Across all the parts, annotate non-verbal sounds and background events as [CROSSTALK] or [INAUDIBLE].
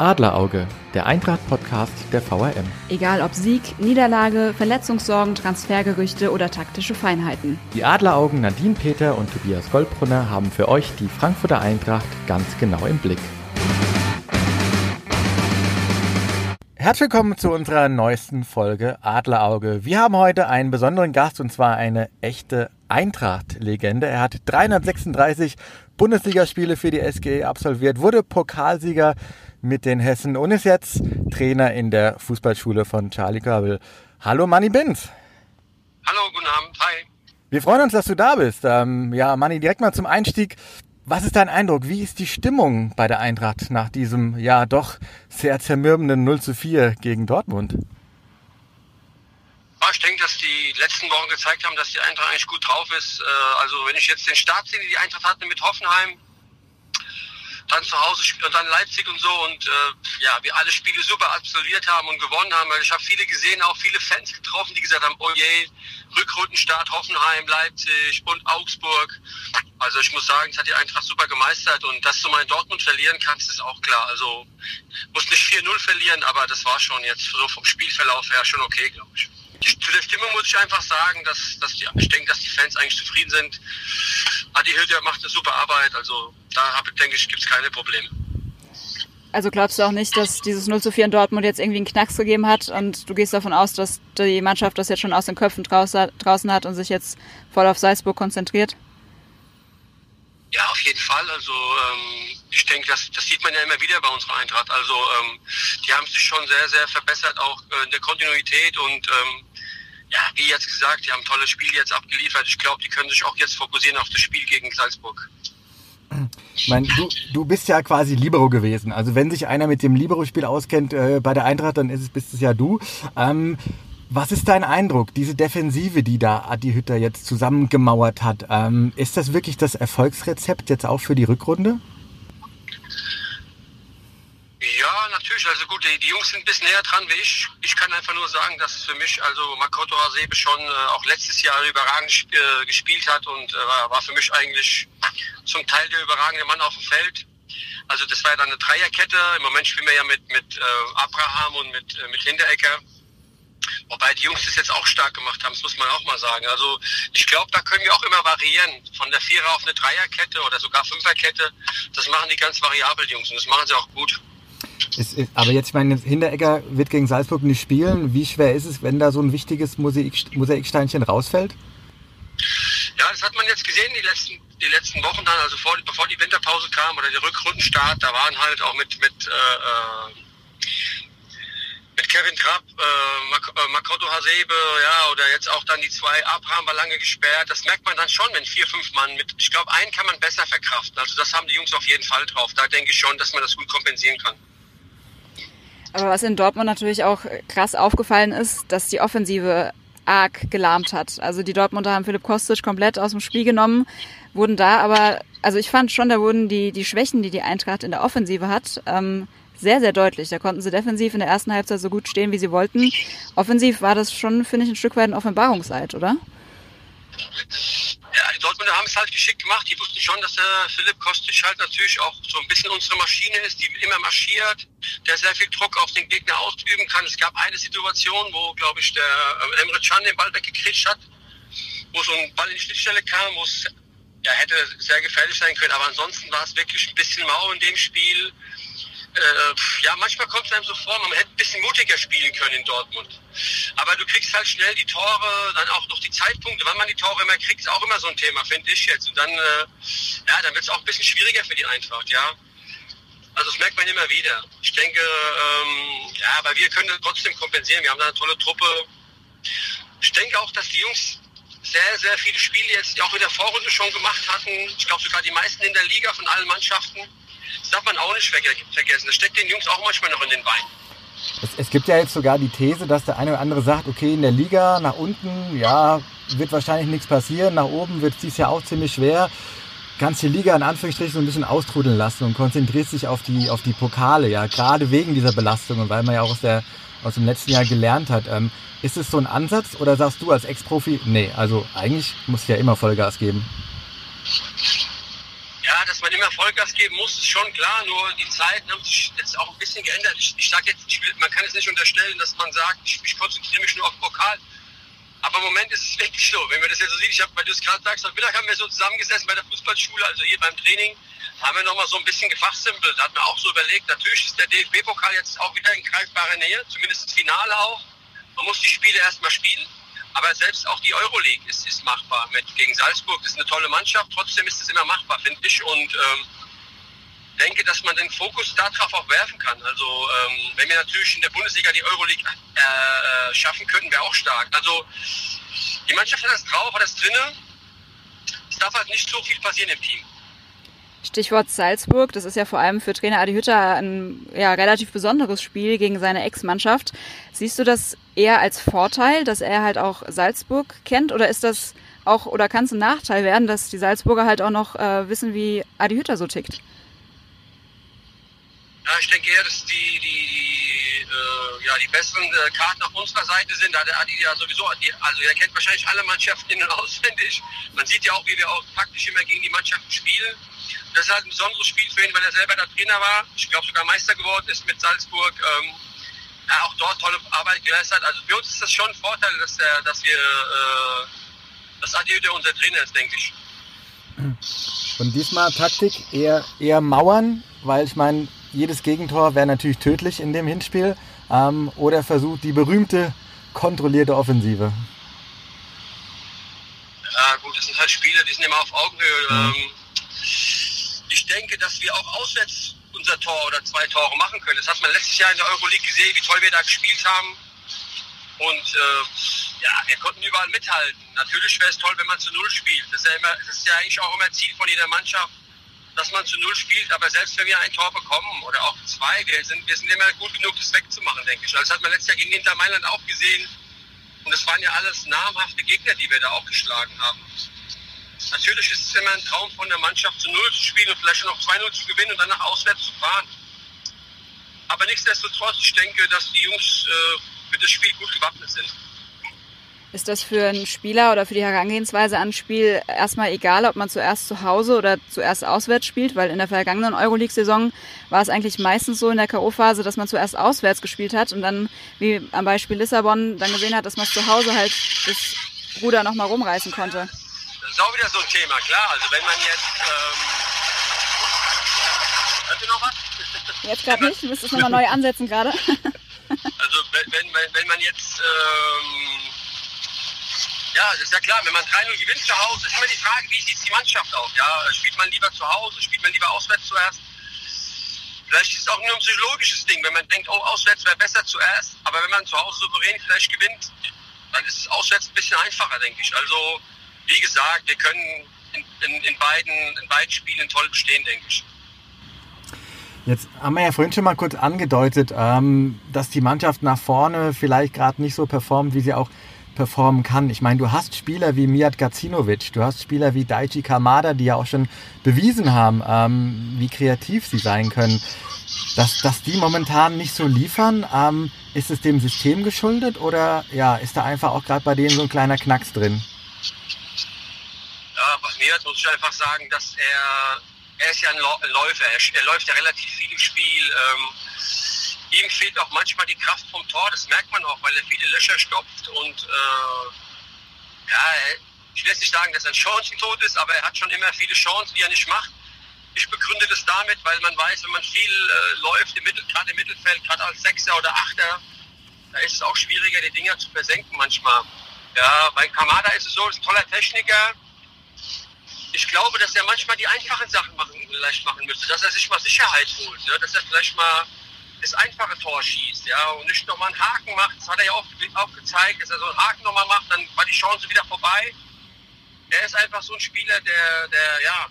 Adlerauge, der Eintracht-Podcast der VRM. Egal ob Sieg, Niederlage, Verletzungssorgen, Transfergerüchte oder taktische Feinheiten. Die Adleraugen Nadine Peter und Tobias Goldbrunner haben für euch die Frankfurter Eintracht ganz genau im Blick. Herzlich willkommen zu unserer neuesten Folge Adlerauge. Wir haben heute einen besonderen Gast und zwar eine echte Eintracht-Legende. Er hat 336 Bundesligaspiele für die SGE absolviert, wurde Pokalsieger mit den Hessen und ist jetzt Trainer in der Fußballschule von Charlie Körbel. Hallo Manni Binz. Hallo, guten Abend, hi. Wir freuen uns, dass du da bist. Ähm, ja, Manni, direkt mal zum Einstieg. Was ist dein Eindruck? Wie ist die Stimmung bei der Eintracht nach diesem ja doch sehr zermürbenden 0 zu 4 gegen Dortmund? Ja, ich denke, dass die letzten Wochen gezeigt haben, dass die Eintracht eigentlich gut drauf ist. Äh, also wenn ich jetzt den Start sehe, die die Eintracht hatte mit Hoffenheim, dann zu Hause und dann Leipzig und so und äh, ja, wir alle Spiele super absolviert haben und gewonnen haben. Weil ich habe viele gesehen, auch viele Fans getroffen, die gesagt haben, oh je, Rückrundenstart Hoffenheim, Leipzig und Augsburg. Also ich muss sagen, das hat die Eintracht super gemeistert und dass du mal in Dortmund verlieren kannst, ist auch klar. Also muss nicht 4-0 verlieren, aber das war schon jetzt so vom Spielverlauf her schon okay, glaube ich. Zu der Stimmung muss ich einfach sagen, dass, dass die, ich denke, dass die Fans eigentlich zufrieden sind. Adi Hilder macht eine super Arbeit, also da denke ich, gibt es keine Probleme. Also glaubst du auch nicht, dass dieses 0 zu 4 in Dortmund jetzt irgendwie einen Knacks gegeben hat und du gehst davon aus, dass die Mannschaft das jetzt schon aus den Köpfen draußen hat und sich jetzt voll auf Salzburg konzentriert? Ja, auf jeden Fall. Also ähm, ich denke, das, das sieht man ja immer wieder bei unserer Eintracht. Also ähm, die haben sich schon sehr, sehr verbessert, auch äh, in der Kontinuität und ähm, ja, wie jetzt gesagt, die haben tolle Spiele jetzt abgeliefert. Ich glaube, die können sich auch jetzt fokussieren auf das Spiel gegen Salzburg. Ich meine, du, du bist ja quasi Libero gewesen. Also wenn sich einer mit dem Libero-Spiel auskennt äh, bei der Eintracht, dann ist es, bist es ja du. Ähm, was ist dein Eindruck, diese Defensive, die da Adi Hütter jetzt zusammengemauert hat? Ähm, ist das wirklich das Erfolgsrezept jetzt auch für die Rückrunde? Ja, natürlich. Also gut, die, die, Jungs sind ein bisschen näher dran wie ich. Ich kann einfach nur sagen, dass für mich also Makoto Hasebe schon äh, auch letztes Jahr überragend äh, gespielt hat und äh, war für mich eigentlich zum Teil der überragende Mann auf dem Feld. Also das war ja dann eine Dreierkette. Im Moment spielen wir ja mit, mit äh, Abraham und mit, äh, mit Hinterecker. Wobei die Jungs das jetzt auch stark gemacht haben, das muss man auch mal sagen. Also ich glaube, da können wir auch immer variieren. Von der Vierer auf eine Dreierkette oder sogar Fünferkette. Das machen die ganz variabel, die Jungs. Und das machen sie auch gut. Ist, aber jetzt, ich meine, Hinteregger wird gegen Salzburg nicht spielen. Wie schwer ist es, wenn da so ein wichtiges Mosaik, Mosaiksteinchen rausfällt? Ja, das hat man jetzt gesehen die letzten, die letzten Wochen dann, also vor, bevor die Winterpause kam oder der Rückrundenstart, da waren halt auch mit, mit, äh, äh mit Kevin Trapp, äh, Mak äh, Makoto Hasebe, ja, oder jetzt auch dann die zwei Abraham war lange gesperrt. Das merkt man dann schon, wenn vier, fünf Mann mit, ich glaube, einen kann man besser verkraften. Also das haben die Jungs auf jeden Fall drauf. Da denke ich schon, dass man das gut kompensieren kann. Aber was in Dortmund natürlich auch krass aufgefallen ist, dass die Offensive arg gelahmt hat. Also die Dortmunder haben Philipp Kostic komplett aus dem Spiel genommen, wurden da aber, also ich fand schon, da wurden die, die Schwächen, die die Eintracht in der Offensive hat, ähm, sehr, sehr deutlich. Da konnten sie defensiv in der ersten Halbzeit so gut stehen, wie sie wollten. Offensiv war das schon, finde ich, ein Stück weit ein Offenbarungseid, oder? Ja, haben es halt geschickt gemacht. Die wussten schon, dass der Philipp Kostic halt natürlich auch so ein bisschen unsere Maschine ist, die immer marschiert, der sehr viel Druck auf den Gegner ausüben kann. Es gab eine Situation, wo, glaube ich, der äh, Emre Can den Ball weggekretscht hat, wo so ein Ball in die Schnittstelle kam, wo es ja, hätte sehr gefährlich sein können. Aber ansonsten war es wirklich ein bisschen mau in dem Spiel äh, ja, manchmal kommt es einem so vor, man hätte ein bisschen mutiger spielen können in Dortmund. Aber du kriegst halt schnell die Tore, dann auch noch die Zeitpunkte, wann man die Tore immer kriegt, ist auch immer so ein Thema, finde ich jetzt. Und dann, äh, ja, dann wird es auch ein bisschen schwieriger für die Eintracht, ja. Also das merkt man immer wieder. Ich denke, ähm, ja, aber wir können trotzdem kompensieren. Wir haben da eine tolle Truppe. Ich denke auch, dass die Jungs sehr, sehr viele Spiele jetzt auch in der Vorrunde schon gemacht hatten. Ich glaube sogar die meisten in der Liga von allen Mannschaften. Das darf man auch nicht vergessen. Das steckt den Jungs auch manchmal noch in den Beinen. Es, es, gibt ja jetzt sogar die These, dass der eine oder andere sagt, okay, in der Liga nach unten, ja, wird wahrscheinlich nichts passieren. Nach oben wird es dieses Jahr auch ziemlich schwer. Kannst die Liga in Anführungsstrichen so ein bisschen austrudeln lassen und konzentrierst dich auf die, auf die Pokale, ja, gerade wegen dieser Belastung und weil man ja auch aus, der, aus dem letzten Jahr gelernt hat. Ähm, ist es so ein Ansatz oder sagst du als Ex-Profi, nee, also eigentlich muss ich ja immer Vollgas geben? Dass man immer Vollgas geben muss, ist schon klar. Nur die Zeiten haben sich jetzt auch ein bisschen geändert. Ich, ich sage jetzt, ich will, man kann es nicht unterstellen, dass man sagt, ich, ich konzentriere mich nur auf Pokal. Aber im Moment ist es wirklich so. Wenn man das jetzt so sieht, ich habe, weil du es gerade sagst, heute Mittag haben wir so zusammengesessen bei der Fußballschule, also hier beim Training, haben wir nochmal so ein bisschen gefachsimpelt. Da hat man auch so überlegt, natürlich ist der DFB-Pokal jetzt auch wieder in greifbarer Nähe, zumindest das Finale auch. Man muss die Spiele erstmal spielen. Aber selbst auch die Euroleague ist, ist machbar. Mit, gegen Salzburg das ist eine tolle Mannschaft. Trotzdem ist es immer machbar, finde ich. Und ähm, denke, dass man den Fokus darauf auch werfen kann. Also ähm, wenn wir natürlich in der Bundesliga die Euroleague äh, schaffen könnten, wäre auch stark. Also die Mannschaft hat das drauf, hat das drinne. Es darf halt nicht so viel passieren im Team. Stichwort Salzburg, das ist ja vor allem für Trainer Adi Hütter ein ja, relativ besonderes Spiel gegen seine Ex-Mannschaft. Siehst du das eher als Vorteil, dass er halt auch Salzburg kennt oder ist das auch oder kann es ein Nachteil werden, dass die Salzburger halt auch noch äh, wissen, wie Adi Hütter so tickt? Ja, ich denke eher, dass die, die, die, äh, ja, die besseren äh, Karten auf unserer Seite sind. Da der Adi ja sowieso, die, also er kennt wahrscheinlich alle Mannschaften in- [LAUGHS] und auswendig. Man sieht ja auch, wie wir auch taktisch immer gegen die Mannschaften spielen. Das ist halt ein besonderes Spiel für ihn, weil er selber der Trainer war. Ich glaube sogar Meister geworden ist mit Salzburg. Ähm, er auch dort tolle Arbeit geleistet hat. Also für uns ist das schon ein Vorteil, dass, der, dass wir, äh, dass Adi Hütter unser Trainer ist, denke ich. Und diesmal Taktik eher, eher Mauern, weil ich meine, jedes Gegentor wäre natürlich tödlich in dem Hinspiel. Ähm, oder versucht die berühmte kontrollierte Offensive. Ja gut, das sind halt Spiele, die sind immer auf Augenhöhe. Mhm. Ähm, ich denke, dass wir auch auswärts unser Tor oder zwei Tore machen können. Das hat man letztes Jahr in der Euroleague gesehen, wie toll wir da gespielt haben. Und äh, ja, wir konnten überall mithalten. Natürlich wäre es toll, wenn man zu Null spielt. Das ist, ja immer, das ist ja eigentlich auch immer Ziel von jeder Mannschaft, dass man zu Null spielt. Aber selbst wenn wir ein Tor bekommen oder auch zwei, wir sind, wir sind immer gut genug, das wegzumachen, denke ich. Also Das hat man letztes Jahr gegen Inter Mailand auch gesehen. Und es waren ja alles namhafte Gegner, die wir da auch geschlagen haben. Natürlich ist es immer ein Traum von der Mannschaft zu Null zu spielen und vielleicht noch 2-0 zu gewinnen und danach auswärts zu fahren. Aber nichtsdestotrotz, ich denke, dass die Jungs äh, für das Spiel gut gewappnet sind. Ist das für einen Spieler oder für die Herangehensweise an Spiel erstmal egal, ob man zuerst zu Hause oder zuerst auswärts spielt? Weil in der vergangenen Euroleague-Saison war es eigentlich meistens so in der K.O.-Phase, dass man zuerst auswärts gespielt hat und dann, wie am Beispiel Lissabon, dann gesehen hat, dass man zu Hause halt das Ruder nochmal rumreißen konnte. Das ist auch wieder so ein Thema, klar. Also wenn man jetzt... Ähm, hört ihr noch was? Jetzt gerade nicht, du müsstest es nochmal neu ansetzen gerade. [LAUGHS] Also wenn, wenn, wenn- wenn man jetzt, ähm, ja, das ist ja klar, wenn man 3-0 gewinnt zu Hause, ist immer die Frage, wie sieht die Mannschaft aus? Ja, spielt man lieber zu Hause, spielt man lieber auswärts zuerst? Vielleicht ist es auch nur ein psychologisches Ding, wenn man denkt, oh, auswärts wäre besser zuerst, aber wenn man zu Hause souverän vielleicht gewinnt, dann ist es auswärts ein bisschen einfacher, denke ich. Also, wie gesagt, wir können in, in, in, beiden, in beiden Spielen toll bestehen, denke ich. Jetzt haben wir ja vorhin schon mal kurz angedeutet, ähm, dass die Mannschaft nach vorne vielleicht gerade nicht so performt, wie sie auch performen kann. Ich meine, du hast Spieler wie Mijat Gacinovic, du hast Spieler wie Daichi Kamada, die ja auch schon bewiesen haben, ähm, wie kreativ sie sein können. Dass, dass die momentan nicht so liefern, ähm, ist es dem System geschuldet oder ja, ist da einfach auch gerade bei denen so ein kleiner Knacks drin? Ja, bei mir muss ich einfach sagen, dass er, er ist ja ein Läufer, er, er läuft ja relativ viel im Spiel. Ähm, ihm fehlt auch manchmal die Kraft vom Tor, das merkt man auch, weil er viele Löcher stopft und äh, ja, ich will jetzt nicht sagen, dass er ein Chancentod ist, aber er hat schon immer viele Chancen, die er nicht macht. Ich begründe das damit, weil man weiß, wenn man viel äh, läuft, im Mittel, gerade im Mittelfeld, gerade als Sechser oder Achter, da ist es auch schwieriger, die Dinger zu versenken manchmal. Ja, bei Kamada ist es so, ist ein toller Techniker. Ich glaube, dass er manchmal die einfachen Sachen machen, vielleicht machen müsste, dass er sich mal Sicherheit holt, ne? dass er vielleicht mal das einfache Tor schießt, ja, und nicht nochmal einen Haken macht. Das hat er ja auch, auch gezeigt, dass er so einen Haken nochmal macht, dann war die Chance wieder vorbei. Er ist einfach so ein Spieler, der, der, ja,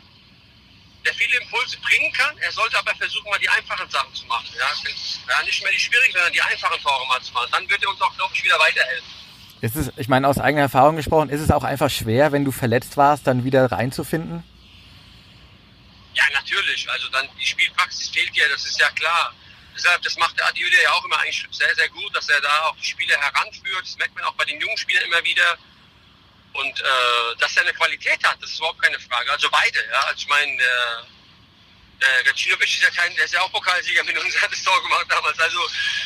der viele Impulse bringen kann. Er sollte aber versuchen, mal die einfachen Sachen zu machen. Ja, ja nicht mehr die schwierigen, sondern die einfachen Tore mal zu machen. Dann wird er uns auch, glaube ich, wieder weiterhelfen. Ist es, ich meine, aus eigener Erfahrung gesprochen, ist es auch einfach schwer, wenn du verletzt warst, dann wieder reinzufinden? Ja, natürlich. Also dann die Spielpraxis fehlt ja, das ist ja klar. Deshalb, das macht der Adiole ja auch immer eigentlich sehr, sehr gut, dass er da auch die Spieler heranführt. Das merkt man auch bei den jungen Spielern immer wieder. Und äh, dass er eine Qualität hat, das ist überhaupt keine Frage. Also beide, ja. Also ich meine, der, äh, Gacinovic ist ja kein, der ist ja auch Pokalsieger mit uns, hat das Tor gemacht damals. Also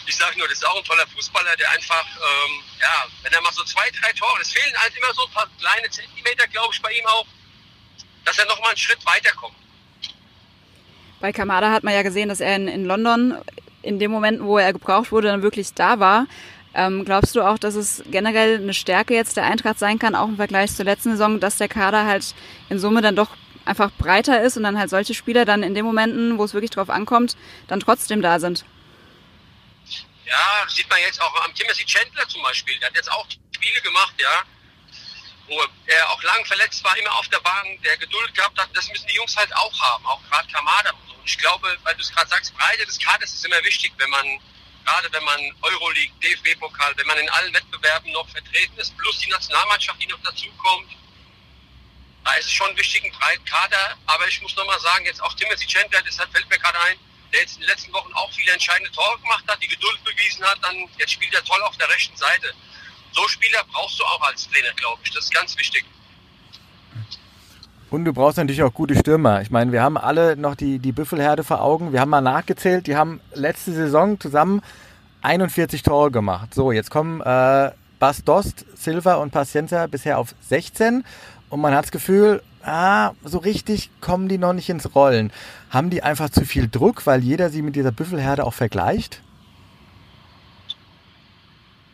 ich sage nur, das ist auch ein toller Fußballer, der einfach, ähm, ja, wenn er mal so zwei, drei Tore, es fehlen halt immer so ein paar kleine Zentimeter, glaube ich, bei ihm auch, dass er nochmal einen Schritt weiterkommt. Bei Kamada hat man ja gesehen, dass er in, in London in dem Moment, wo er gebraucht wurde, dann wirklich da war. Ähm, glaubst du auch, dass es generell eine Stärke jetzt der Eintracht sein kann, auch im Vergleich zur letzten Saison, dass der Kader halt in Summe dann doch einfach breiter ist und dann halt solche Spieler dann in den Momenten, wo es wirklich drauf ankommt, dann trotzdem da sind? Ja, sieht man jetzt auch am Timothy Chandler zum Beispiel. Der hat jetzt auch Spiele gemacht, ja, wo er auch lang verletzt war, immer auf der Bank, der Geduld gehabt hat. Das müssen die Jungs halt auch haben, auch gerade Kamada und ich glaube, weil du es gerade sagst, Breite des Kaders ist immer wichtig, wenn man, gerade wenn man Euroleague, DFB-Pokal, wenn man in allen Wettbewerben noch vertreten ist, plus die Nationalmannschaft, die noch dazukommt. Da ist es schon wichtig, ein breiten Kader. Aber ich muss nochmal sagen, jetzt auch Timothy Chandler, deshalb fällt mir gerade ein, der jetzt in den letzten Wochen auch viele entscheidende Tore gemacht hat, die Geduld bewiesen hat, dann jetzt spielt er toll auf der rechten Seite. So Spieler brauchst du auch als Trainer, glaube ich. Das ist ganz wichtig. Und du brauchst natürlich auch gute Stürmer. Ich meine, wir haben alle noch die, die Büffelherde vor Augen. Wir haben mal nachgezählt, die haben letzte Saison zusammen 41 Tore gemacht. So, jetzt kommen äh, Bas Dost, Silva und Paciencia bisher auf 16. Und man hat das Gefühl, ah, so richtig kommen die noch nicht ins Rollen. Haben die einfach zu viel Druck, weil jeder sie mit dieser Büffelherde auch vergleicht?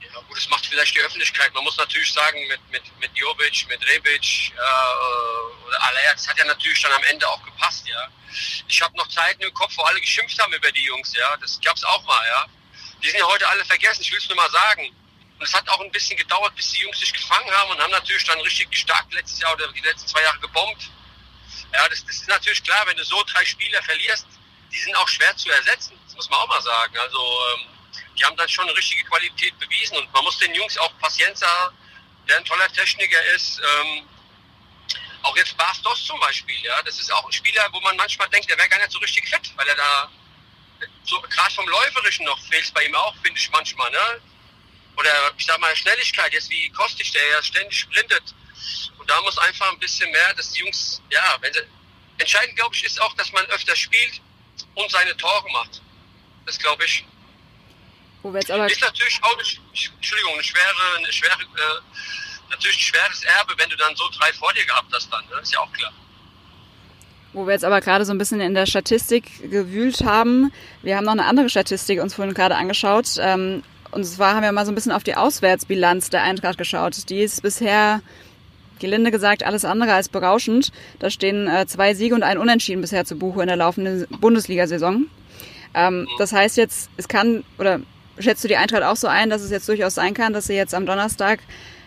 Ja, das macht vielleicht die Öffentlichkeit. Man muss natürlich sagen, mit, mit, mit Jovic, mit Rebic äh, oder Alea, das hat ja natürlich dann am Ende auch gepasst, ja. Ich habe noch Zeiten im Kopf, wo alle geschimpft haben über die Jungs, ja. Das gab's auch mal, ja. Die sind ja heute alle vergessen, ich will es nur mal sagen. Und es hat auch ein bisschen gedauert, bis die Jungs sich gefangen haben und haben natürlich dann richtig stark letztes Jahr oder die letzten zwei Jahre gebombt. Ja, das, das ist natürlich klar, wenn du so drei Spieler verlierst, die sind auch schwer zu ersetzen. Das muss man auch mal sagen. Also, ähm, die haben dann schon eine richtige Qualität bewiesen und man muss den Jungs auch Pacienza, der ein toller Techniker ist, ähm, auch jetzt Bastos zum Beispiel, ja, das ist auch ein Spieler, wo man manchmal denkt, der wäre gar nicht so richtig fit, weil er da so gerade vom Läuferischen noch fehlt bei ihm auch, finde ich manchmal, ne? Oder ich sag mal Schnelligkeit, jetzt wie Kostic, der ja ständig sprintet. Und da muss einfach ein bisschen mehr, dass die Jungs, ja, wenn sie, entscheidend glaube ich ist auch, dass man öfter spielt und seine Tore macht. Das glaube ich. Wo wir jetzt aber ist natürlich auch, Entschuldigung, eine schwere, eine schwere, äh, natürlich ein schweres Erbe, wenn du dann so drei vor dir gehabt hast dann, ne? ist ja auch klar. Wo wir jetzt aber gerade so ein bisschen in der Statistik gewühlt haben. Wir haben noch eine andere Statistik uns vorhin gerade angeschaut. Ähm, und zwar haben wir mal so ein bisschen auf die Auswärtsbilanz der Eintracht geschaut. Die ist bisher, gelinde gesagt, alles andere als berauschend. Da stehen äh, zwei Siege und ein Unentschieden bisher zu Buche in der laufenden Bundesliga-Saison. Ähm, das heißt jetzt, es kann, oder schätzt du die Eintracht auch so ein, dass es jetzt durchaus sein kann, dass sie jetzt am Donnerstag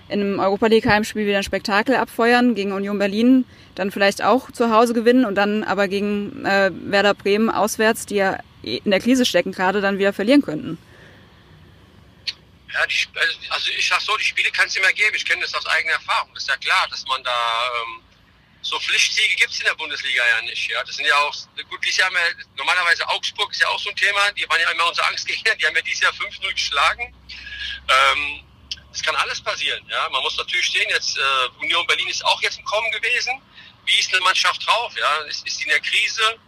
in einem Europa League Heimspiel wieder ein Spektakel abfeuern, gegen Union Berlin dann vielleicht auch zu Hause gewinnen und dann aber gegen äh, Werder Bremen auswärts, die ja in der Krise stecken gerade, dann wieder verlieren könnten. Ja, die, also ich sag so, die Spiele kann es immer geben. Ich kenne das aus eigener Erfahrung. Das ist ja klar, dass man da ähm, so Pflichtsiege gibt es in der Bundesliga ja nicht. Ja, das sind ja auch gut. Dieses Jahr haben wir, normalerweise Augsburg ist ja auch so ein Thema. Die waren ja immer unser Angstgegner. Die haben ja dieses Jahr 5-0 geschlagen. Ähm, es kann alles passieren. Ja, man muss natürlich stehen. Jetzt äh, Union Berlin ist auch jetzt im Kommen gewesen. Wie ist eine Mannschaft drauf? Ja, ist, ist in der Krise?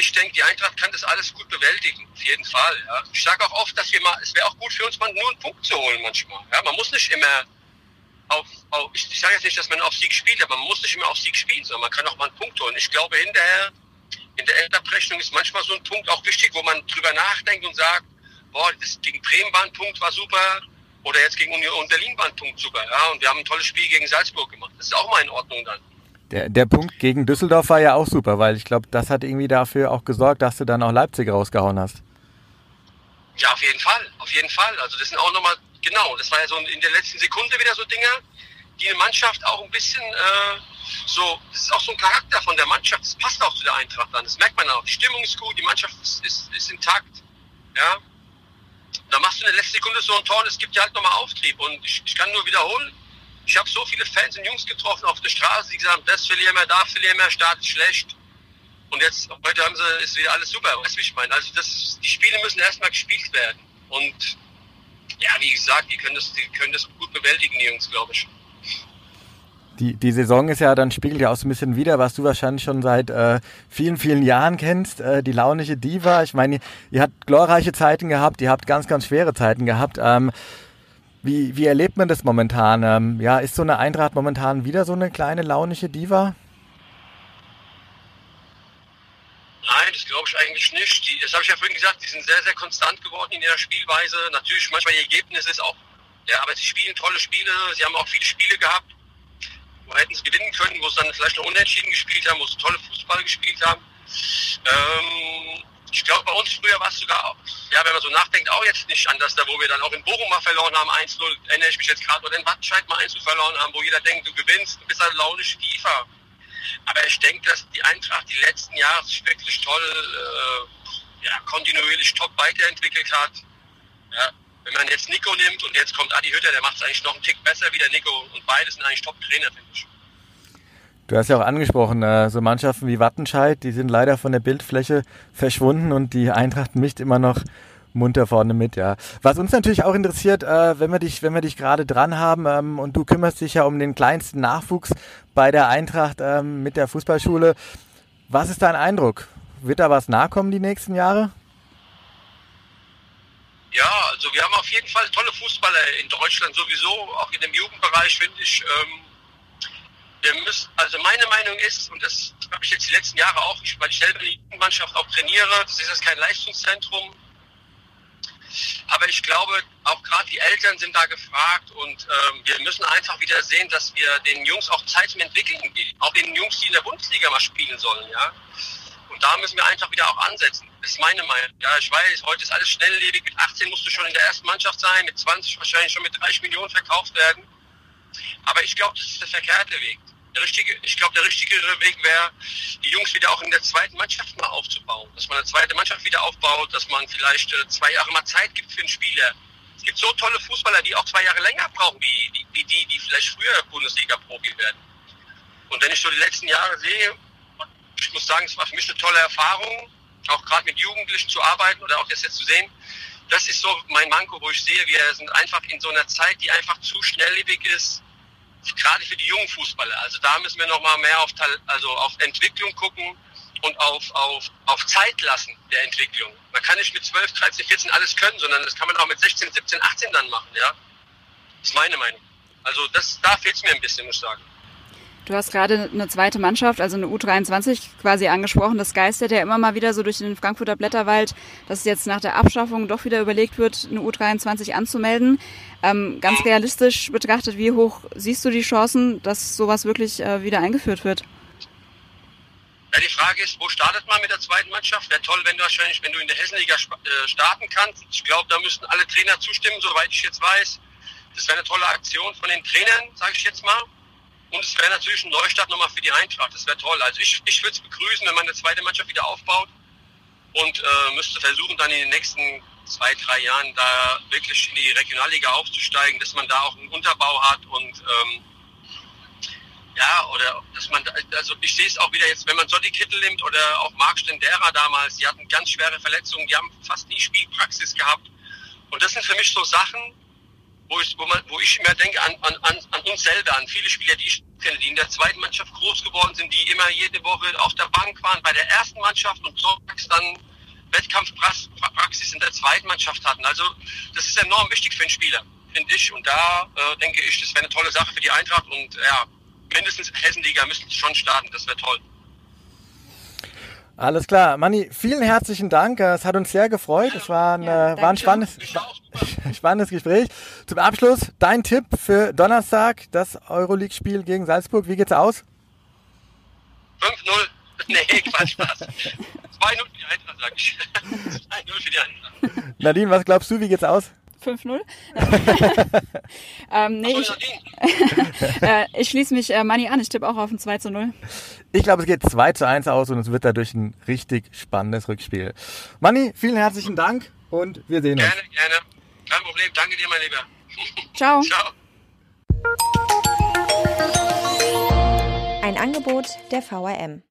ich denke, die Eintracht kann das alles gut bewältigen, auf jeden Fall. Ja. Ich sage auch oft, dass wir mal, es wäre auch gut für uns, mal nur einen Punkt zu holen manchmal. Ja. Man muss nicht immer auf, auf ich, ich sage jetzt nicht, dass man auf Sieg spielt, aber man muss nicht immer auf Sieg spielen, sondern man kann auch mal einen Punkt holen. Ich glaube, hinterher, in der Endabrechnung ist manchmal so ein Punkt auch wichtig, wo man drüber nachdenkt und sagt, boah, das gegen Bremen war ein Punkt, war super, oder jetzt gegen Union Berlin war ein Punkt super, ja, und wir haben ein tolles Spiel gegen Salzburg gemacht. Das ist auch mal in Ordnung dann. Der, der Punkt gegen Düsseldorf war ja auch super, weil ich glaube, das hat irgendwie dafür auch gesorgt, dass du dann auch Leipzig rausgehauen hast. Ja, auf jeden Fall, auf jeden Fall. Also das sind auch nochmal, genau, das war ja so in der letzten Sekunde wieder so Dinge, die eine Mannschaft auch ein bisschen äh, so, das ist auch so ein Charakter von der Mannschaft, das passt auch zu der Eintracht dann, das merkt man auch. Die Stimmung ist gut, die Mannschaft ist, ist, ist intakt, ja. Da machst du in der letzten Sekunde so ein Tor, es gibt ja halt nochmal Auftrieb und ich, ich kann nur wiederholen, ich habe so viele Fans und Jungs getroffen auf der Straße, die gesagt haben, das verlieren wir, da verlieren wir, Start schlecht. Und jetzt, heute haben sie, ist wieder alles super, weißt du, wie ich meine? Also das, die Spiele müssen erstmal gespielt werden. Und ja, wie gesagt, die können das, die können das gut bewältigen, die Jungs, glaube ich. Die, die Saison ist ja, dann spiegelt ja auch so ein bisschen wieder, was du wahrscheinlich schon seit äh, vielen, vielen Jahren kennst, äh, die launische Diva. Ich meine, ihr, ihr habt glorreiche Zeiten gehabt, ihr habt ganz, ganz schwere Zeiten gehabt. Ähm, wie, wie erlebt man das momentan? Ähm, ja, ist so eine Eintracht momentan wieder so eine kleine launische Diva? Nein, das glaube ich eigentlich nicht. Die, das habe ich ja vorhin gesagt, die sind sehr, sehr konstant geworden in ihrer Spielweise. Natürlich manchmal die Ergebnisse ist auch, ja, aber sie spielen tolle Spiele. Sie haben auch viele Spiele gehabt, wo hätten sie gewinnen können, wo sie dann vielleicht noch unentschieden gespielt haben, wo sie tolle Fußball gespielt haben. Ähm, ich glaube, bei uns früher war es sogar, ja, wenn man so nachdenkt, auch jetzt nicht anders, da wo wir dann auch in Bochum mal verloren haben, 1-0, erinnere ich mich jetzt gerade, oder in Wattenscheid mal 1 verloren haben, wo jeder denkt, du gewinnst, du bist halt launisch tiefer. Aber ich denke, dass die Eintracht die letzten Jahre sich wirklich toll, äh, ja, kontinuierlich top weiterentwickelt hat. Ja, wenn man jetzt Nico nimmt und jetzt kommt Adi Hütter, der macht es eigentlich noch einen Tick besser wie der Nico und beide sind eigentlich Top-Trainer, finde ich. Du hast ja auch angesprochen, äh, so Mannschaften wie Wattenscheid, die sind leider von der Bildfläche verschwunden und die Eintracht mischt immer noch munter vorne mit, ja. Was uns natürlich auch interessiert, äh, wenn wir dich, wenn wir dich gerade dran haben ähm, und du kümmerst dich ja um den kleinsten Nachwuchs bei der Eintracht ähm, mit der Fußballschule. Was ist dein Eindruck? Wird da was nachkommen die nächsten Jahre? Ja, also wir haben auf jeden Fall tolle Fußballer in Deutschland sowieso, auch in dem Jugendbereich finde ich. Ähm, wir müssen, also meine Meinung ist, und das habe ich jetzt die letzten Jahre auch, weil ich selber die Jugendmannschaft auch trainiere, das ist jetzt kein Leistungszentrum, aber ich glaube, auch gerade die Eltern sind da gefragt und ähm, wir müssen einfach wieder sehen, dass wir den Jungs auch Zeit zum Entwickeln geben. Auch den Jungs, die in der Bundesliga mal spielen sollen, ja. Und da müssen wir einfach wieder auch ansetzen. Das ist meine Meinung. Ja, ich weiß, heute ist alles schnelllebig. Mit 18 musst du schon in der ersten Mannschaft sein, mit 20 wahrscheinlich schon mit 30 Millionen verkauft werden. Aber ich glaube, das ist der verkehrte Weg. Der richtige, ich glaube, der richtigere Weg wäre, die Jungs wieder auch in der zweiten Mannschaft mal aufzubauen. Dass man eine zweite Mannschaft wieder aufbaut, dass man vielleicht äh, zwei Jahre mal Zeit gibt für einen Spieler. Es gibt so tolle Fußballer, die auch zwei Jahre länger brauchen, wie die, wie die, die vielleicht früher Bundesliga-Profi werden. Und wenn ich so die letzten Jahre sehe, ich muss sagen, es war für mich eine tolle Erfahrung, auch gerade mit Jugendlichen zu arbeiten oder auch das jetzt zu sehen. Das ist so mein Manko, wo ich sehe, wir sind einfach in so einer Zeit, die einfach zu schnelllebig ist, gerade für die jungen Fußballer. Also da müssen wir nochmal mehr auf, also auf Entwicklung gucken und auf, auf, auf Zeit lassen der Entwicklung. Man kann nicht mit 12, 13, 14 alles können, sondern das kann man auch mit 16, 17, 18 dann machen, ja. Das ist meine Meinung. Also das, da fehlt es mir ein bisschen, muss ich sagen. Du hast gerade eine zweite Mannschaft, also eine U23 quasi angesprochen. Das geistert ja immer mal wieder so durch den Frankfurter Blätterwald, dass jetzt nach der Abschaffung doch wieder überlegt wird, eine U23 anzumelden. Ähm, ganz realistisch betrachtet, wie hoch siehst du die Chancen, dass sowas wirklich äh, wieder eingeführt wird? Ja, die Frage ist, wo startet man mit der zweiten Mannschaft? Wäre toll, wenn du wahrscheinlich, wenn du in der Hessenliga äh, starten kannst. Ich glaube, da müssten alle Trainer zustimmen, soweit ich jetzt weiß. Das wäre eine tolle Aktion von den Trainern, sage ich jetzt mal. Und es wäre natürlich ein Neustart nochmal für die Eintracht. Das wäre toll. Also ich, ich würde es begrüßen, wenn man eine zweite Mannschaft wieder aufbaut und äh, müsste versuchen, dann in den nächsten zwei, drei Jahren da wirklich in die Regionalliga aufzusteigen, dass man da auch einen Unterbau hat und ähm, ja, oder dass man, also ich sehe es auch wieder jetzt, wenn man Sotti Kittel nimmt oder auch Marc Stendera damals, die hatten ganz schwere Verletzungen, die haben fast nie Spielpraxis gehabt. Und das sind für mich so Sachen, wo ich, wo, man, wo ich immer denke an, an, an uns selber, an viele Spieler, die ich kenne, die in der zweiten Mannschaft groß geworden sind, die immer jede Woche auf der Bank waren bei der ersten Mannschaft und sonntags dann Wettkampfpraxis in der zweiten Mannschaft hatten. Also das ist enorm wichtig für einen Spieler, finde ich. Und da äh, denke ich, das wäre eine tolle Sache für die Eintracht und ja, mindestens Hessenliga müssten schon starten, das wäre toll. Alles klar. Manni, vielen herzlichen Dank. Es hat uns sehr gefreut. Es war ein, ja, war ein spannendes, [LAUGHS] spannendes Gespräch. Zum Abschluss dein Tipp für Donnerstag, das Euroleague-Spiel gegen Salzburg. Wie geht's aus? 5-0. [LAUGHS] Nee, Quatsch, Spaß. 2-0 für die Eintracht, sag ich. [LAUGHS] 2-0 für die Eintracht. Nadine, was glaubst du, wie geht's aus? 5-0. [LAUGHS] ähm, nee, ich, [LAUGHS] äh, ich schließe mich äh, Money an. Ich tippe auch auf ein 2 zu 0. Ich glaube, es geht 2 zu 1 aus und es wird dadurch ein richtig spannendes Rückspiel. Manni, vielen herzlichen Dank und wir sehen gerne, uns. Gerne, gerne. Kein Problem. Danke dir, mein Lieber. [LAUGHS] Ciao. Ciao. Ein Angebot der VRM.